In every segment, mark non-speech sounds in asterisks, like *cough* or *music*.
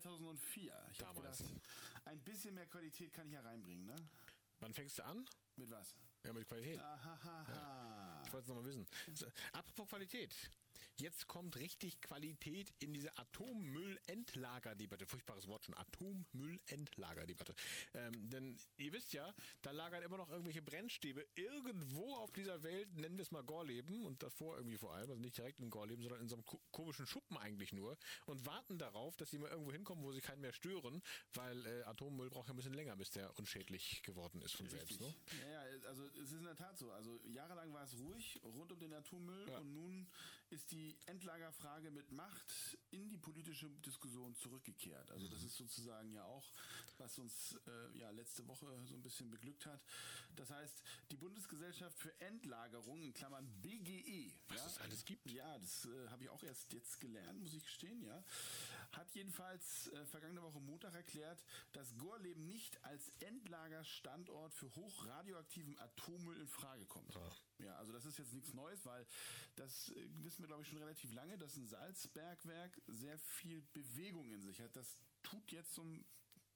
2004. Ich habe gedacht, ein bisschen mehr Qualität kann ich ja reinbringen, ne? Wann fängst du an? Mit was? Ja, mit Qualität. Ahaha. Ich wollte es nochmal wissen. Apropos Qualität. Jetzt kommt richtig Qualität in diese Atommüllendlagerdebatte. Furchtbares Wort schon. Atommüllendlagerdebatte. Ähm, denn ihr wisst ja, da lagern immer noch irgendwelche Brennstäbe irgendwo auf dieser Welt, nennen wir es mal Gorleben und davor irgendwie vor allem, also nicht direkt in Gorleben, sondern in so einem ko komischen Schuppen eigentlich nur und warten darauf, dass sie mal irgendwo hinkommen, wo sie keinen mehr stören, weil äh, Atommüll braucht ja ein bisschen länger, bis der unschädlich geworden ist von selbst. Ne? Ja, ja, also es ist in der Tat so. Also jahrelang war es ruhig rund um den Atommüll Ja. und nun ist die Endlagerfrage mit Macht in die politische Diskussion zurückgekehrt. Also das ist sozusagen ja auch, was uns äh, ja letzte Woche so ein bisschen beglückt hat. Das heißt, die Bundesgesellschaft für Endlagerung, in Klammern BGE, Was ja, es alles gibt. Ja, das äh, habe ich auch erst jetzt gelernt, muss ich gestehen, ja. Hat jedenfalls äh, vergangene Woche Montag erklärt, dass Gorleben nicht als Endlagerstandort für hochradioaktiven Atommüll in Frage kommt. Ah. Ja, also das ist jetzt nichts Neues, weil das äh, wissen wir, glaube ich, schon relativ lange, dass ein Salzbergwerk sehr viel Bewegung in sich hat. Das tut jetzt zum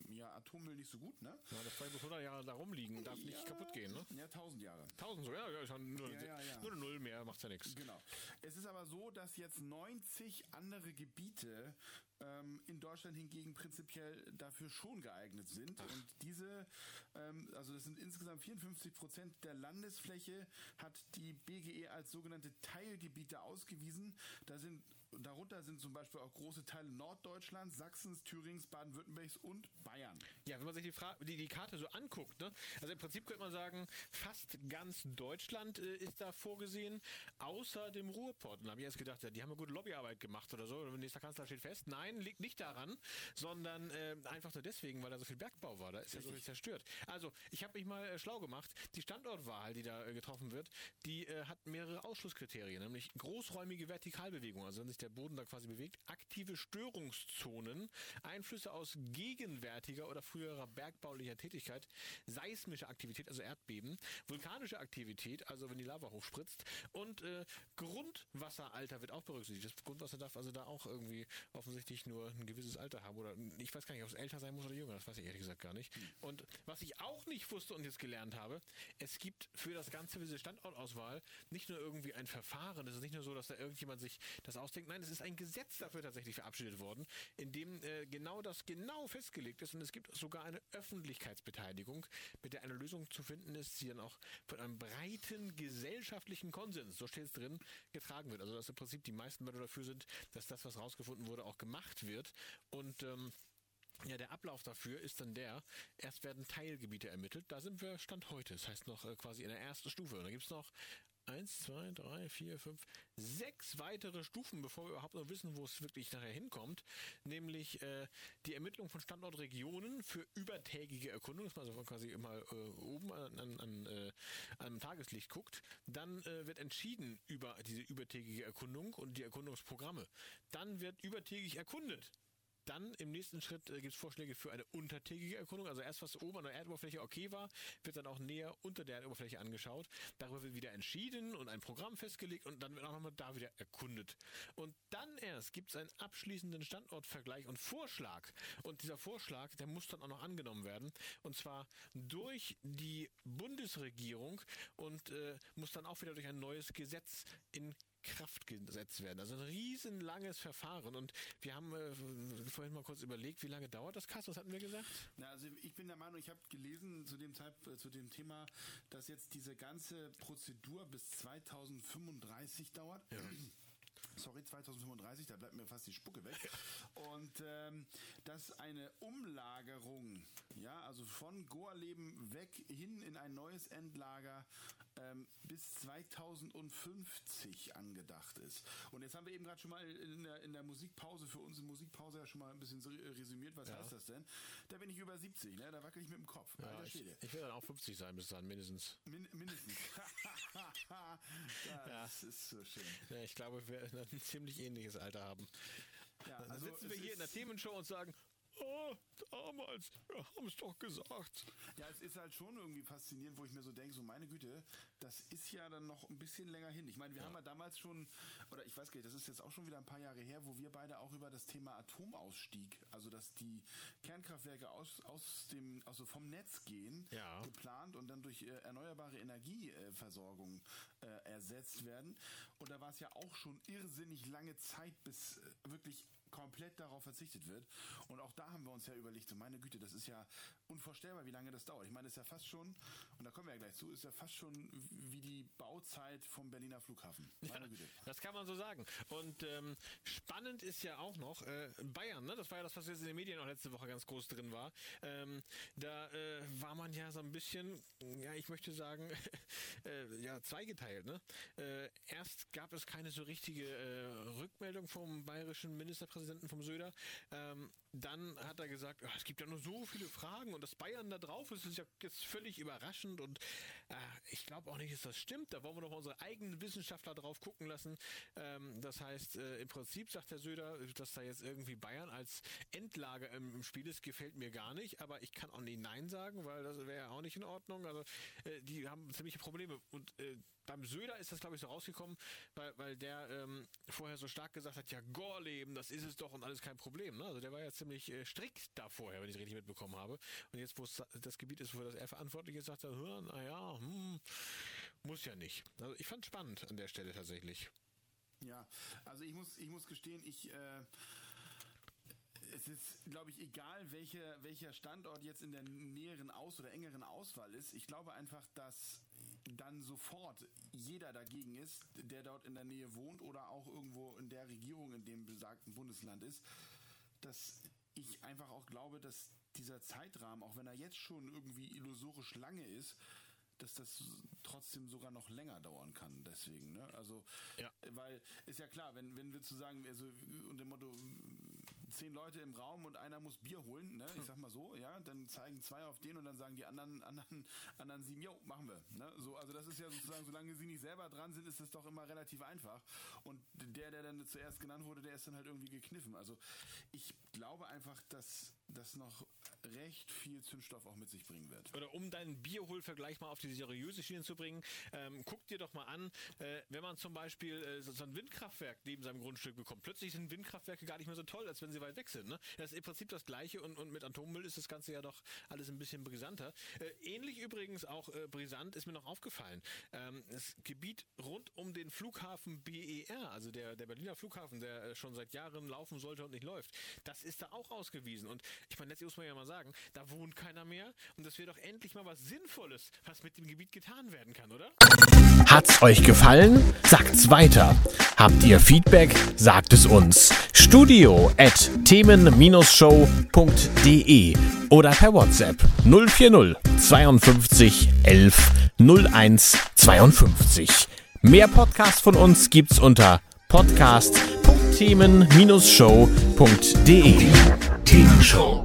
ja, Atommüll nicht so gut, ne? Ja, das 200 bis 100 Jahre da rumliegen, darf nicht Ja, kaputt gehen, ne? Ja, tausend Jahre. 1000 so, ja, ja, nur, Ja, ja, ja. nur eine Null mehr, macht's ja nichts. Genau. Es ist aber so, dass jetzt 90 andere Gebiete ähm, in Deutschland hingegen prinzipiell dafür schon geeignet sind. Und diese, ähm, also das sind insgesamt 54 Prozent der Landesfläche, hat die BGE als sogenannte Teilgebiete ausgewiesen. Da sind Darunter sind zum Beispiel auch große Teile Norddeutschlands, Sachsens, Thürings, Baden-Württembergs und Bayern. Ja, wenn man sich die, Fra die, die Karte so anguckt, ne? also im Prinzip könnte man sagen, fast ganz Deutschland äh, ist da vorgesehen, außer dem Ruhrpott. Und da habe ich erst gedacht, ja, die haben eine gute Lobbyarbeit gemacht oder so. Und nächster Kanzler steht fest. Nein, liegt nicht daran, sondern äh, einfach nur deswegen, weil da so viel Bergbau war. Da ist ja so viel zerstört. Also, ich habe mich mal äh, schlau gemacht. Die Standortwahl, die da äh, getroffen wird, die äh, hat mehrere Ausschlusskriterien, nämlich großräumige Vertikalbewegung, also wenn sich der Boden da quasi bewegt, aktive Störungszonen, Einflüsse aus gegenwärtiger oder früherer bergbaulicher Tätigkeit, seismische Aktivität, also Erdbeben, vulkanische Aktivität, also wenn die Lava hochspritzt und äh, Grundwasseralter wird auch berücksichtigt. Das Grundwasser darf also da auch irgendwie offensichtlich nur ein gewisses Alter haben oder ich weiß gar nicht, ob es älter sein muss oder jünger, das weiß ich ehrlich gesagt gar nicht. Und was ich auch nicht wusste und jetzt gelernt habe, es gibt für das Ganze, für diese Standortauswahl, nicht nur irgendwie ein Verfahren, es ist nicht nur so, dass da irgendjemand sich das ausdenkt, nein, es ist ein Gesetz dafür tatsächlich verabschiedet worden, in dem äh, genau das genau festgelegt ist und es gibt sogar eine Öffentlichkeitsbeteiligung, mit der eine Lösung zu finden ist, die dann auch von einem breiten gesellschaftlichen Konsens, so steht es drin, getragen wird. Also dass im Prinzip die meisten Leute dafür sind, dass das, was rausgefunden wurde, auch gemacht wird und ähm, ja, der Ablauf dafür ist dann der, erst werden Teilgebiete ermittelt, da sind wir Stand heute, das heißt noch äh, quasi in der ersten Stufe. Und dann gibt's noch eins, zwei, drei, vier, fünf, sechs weitere Stufen, bevor wir überhaupt noch wissen, wo es wirklich nachher hinkommt, nämlich äh, die Ermittlung von Standortregionen für übertägige Erkundung, dass man quasi immer äh, oben an, an, an äh, am Tageslicht guckt. Dann äh, wird entschieden über diese übertägige Erkundung und die Erkundungsprogramme. Dann wird übertägig erkundet. Dann im nächsten Schritt äh, gibt es Vorschläge für eine untertägige Erkundung. Also erst was oben an der Erdoberfläche okay war, wird dann auch näher unter der Erdoberfläche angeschaut. Darüber wird wieder entschieden und ein Programm festgelegt und dann wird auch nochmal da wieder erkundet. Und dann erst gibt es einen abschließenden Standortvergleich und Vorschlag. Und dieser Vorschlag, der muss dann auch noch angenommen werden. Und zwar durch die Bundesregierung und äh, muss dann auch wieder durch ein neues Gesetz in Kraft gesetzt werden. Also ein riesenlanges Verfahren. Und wir haben äh, vorhin mal kurz überlegt, wie lange dauert das, Kass? Was hatten wir gesagt? Na, also ich bin der Meinung, ich habe gelesen zu dem Zeit, äh, zu dem Thema, dass jetzt diese ganze Prozedur bis 2035 dauert. *clears throat* Sorry, 2035, da bleibt mir fast die Spucke weg. *laughs* Und ähm, dass eine Umlagerung, ja, also von Gorleben weg hin in ein neues Endlager ähm, bis 2050 angedacht ist. Und jetzt haben wir eben gerade schon mal in der, in der Musikpause, für unsere Musikpause ja schon mal ein bisschen resümiert, was Ja. heißt das denn? Da bin ich über 70, ne? da wackel ich mit dem Kopf. Ja, ich, ich werde dann auch 50 sein bis dann, mindestens. Min mindestens. *laughs* *laughs* das Ja. ist so schön. Ja, ich glaube, wir werden ein ziemlich ähnliches Alter haben. Ja, Dann also sitzen wir hier in der Themenshow und sagen, oh, damals, wir haben es doch gesagt. Ja, es ist halt schon irgendwie faszinierend, wo ich mir so denke, so meine Güte, das ist ja dann noch ein bisschen länger hin. Ich meine, wir haben ja damals schon, oder ich weiß gar nicht, das ist jetzt auch schon wieder ein paar Jahre her, wo wir beide auch über das Thema Atomausstieg, also dass die Kernkraftwerke aus, aus dem, also vom Netz gehen, Ja. geplant und dann durch äh, erneuerbare Energieversorgung äh, ersetzt werden. Und da war es ja auch schon irrsinnig lange Zeit, bis äh, wirklich komplett darauf verzichtet wird. Und auch da haben wir uns ja überlegt, so meine Güte, das ist ja unvorstellbar, wie lange das dauert. Ich meine, das ist ja fast schon, und da kommen wir ja gleich zu, ist ja fast schon wie die Bauzeit vom Berliner Flughafen. Meine Güte. Das kann man so sagen. Und ähm, spannend ist ja auch noch äh, Bayern, ne? das war ja das, was jetzt in den Medien auch letzte Woche ganz groß drin war. Ähm, da äh, war man ja so ein bisschen, ja, ich möchte sagen, *laughs* äh, ja, zweigeteilt. Ne? Äh, erst gab es keine so richtige äh, Rückmeldung vom bayerischen Ministerpräsidenten, vom Söder. Ähm, dann hat er gesagt, ja, es gibt ja nur so viele Fragen und dass Bayern da drauf ist, ist ja jetzt völlig überraschend und äh, ich glaube auch nicht, dass das stimmt. Da wollen wir doch unsere eigenen Wissenschaftler drauf gucken lassen. Ähm, das heißt, äh, im Prinzip sagt der Söder, dass da jetzt irgendwie Bayern als Endlager im, im Spiel ist, gefällt mir gar nicht, aber ich kann auch nicht Nein sagen, weil das wäre ja auch nicht in Ordnung. Also äh, die haben ziemliche Probleme und äh, beim Söder ist das, glaube ich, so rausgekommen, weil, weil der ähm, vorher so stark gesagt hat, ja, Gorleben, das ist es doch und alles kein Problem. Ne? Also der war ja ziemlich äh, strikt da vorher, wenn ich es richtig mitbekommen habe. Und jetzt, wo es das Gebiet ist, für das er verantwortlich ist, sagt er, naja, hm, muss ja nicht. Also ich fand spannend an der Stelle tatsächlich. Ja, also ich muss, ich muss gestehen, ich, äh, es ist, glaube ich, egal, welcher, welcher Standort jetzt in der näheren Aus- oder engeren Auswahl ist. Ich glaube einfach, dass dann sofort jeder dagegen ist, der dort in der Nähe wohnt oder auch irgendwo in der Regierung in dem besagten Bundesland ist, dass ich einfach auch glaube, dass dieser Zeitrahmen, auch wenn er jetzt schon irgendwie illusorisch lange ist, dass das trotzdem sogar noch länger dauern kann. Deswegen, ne? Also, Ja. weil ist ja klar, wenn, wenn wir zu sagen, also unter dem Motto zehn Leute im Raum und einer muss Bier holen, ne? Ich sag mal so, ja, dann zeigen zwei auf den und dann sagen die anderen, anderen, anderen sieben, jo, machen wir. Ne? So, also das ist ja sozusagen, solange sie nicht selber dran sind, ist das doch immer relativ einfach. Und der, der dann zuerst genannt wurde, der ist dann halt irgendwie gekniffen. Also ich glaube einfach, dass das noch recht viel Zündstoff auch mit sich bringen wird. Oder um deinen Bierholvergleich mal auf die seriöse Schiene zu bringen, ähm, guck dir doch mal an, äh, wenn man zum Beispiel äh, so, ein Windkraftwerk neben seinem Grundstück bekommt. Plötzlich sind Windkraftwerke gar nicht mehr so toll, als wenn sie weit weg sind. Ne? Das ist im Prinzip das Gleiche und, und mit Atommüll ist das Ganze ja doch alles ein bisschen brisanter. Äh, ähnlich übrigens auch äh, brisant ist mir noch aufgefallen. Ähm, das Gebiet rund um den Flughafen BER, also der, der Berliner Flughafen, der äh, schon seit Jahren laufen sollte und nicht läuft, das ist da auch ausgewiesen. Und ich meine, letztlich muss man ja mal sagen, da wohnt keiner mehr und das wäre doch endlich mal was Sinnvolles, was mit dem Gebiet getan werden kann, oder? Hat's euch gefallen? Sagt's weiter. Habt ihr Feedback? Sagt es uns. Studio at themen-show.de oder per WhatsApp 040 52 11 01 52. Mehr Podcasts von uns gibt's unter podcast.themen-show.de. Themenshow.